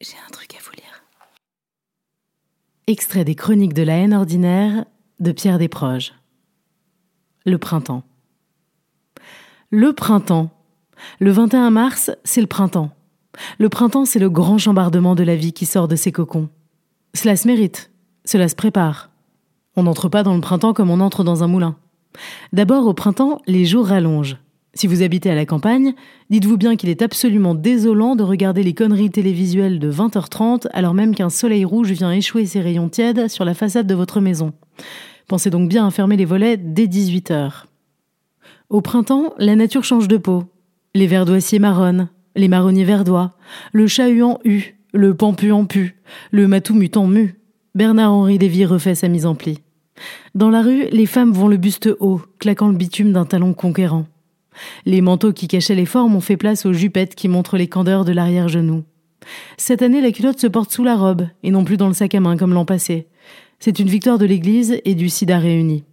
J'ai un truc à vous lire. Extrait des Chroniques de la haine ordinaire de Pierre Desproges. Le printemps. Le printemps. Le 21 mars, c'est le printemps. Le printemps, c'est le grand chambardement de la vie qui sort de ses cocons. Cela se mérite, cela se prépare. On n'entre pas dans le printemps comme on entre dans un moulin. D'abord, au printemps, les jours rallongent. Si vous habitez à la campagne, dites-vous bien qu'il est absolument désolant de regarder les conneries télévisuelles de 20h30 alors même qu'un soleil rouge vient échouer ses rayons tièdes sur la façade de votre maison. Pensez donc bien à fermer les volets dès 18h. Au printemps, la nature change de peau. Les verdoissiers marronnent, les marronniers verdois, le chat-huant hu, le pampuant pu, le matou mutant mu. Bernard-Henri Lévy refait sa mise en pli. Dans la rue, les femmes vont le buste haut, claquant le bitume d'un talon conquérant. Les manteaux qui cachaient les formes ont fait place aux jupettes qui montrent les candeurs de l'arrière-genou. Cette année, la culotte se porte sous la robe et non plus dans le sac à main comme l'an passé. C'est une victoire de l'Église et du sida réuni.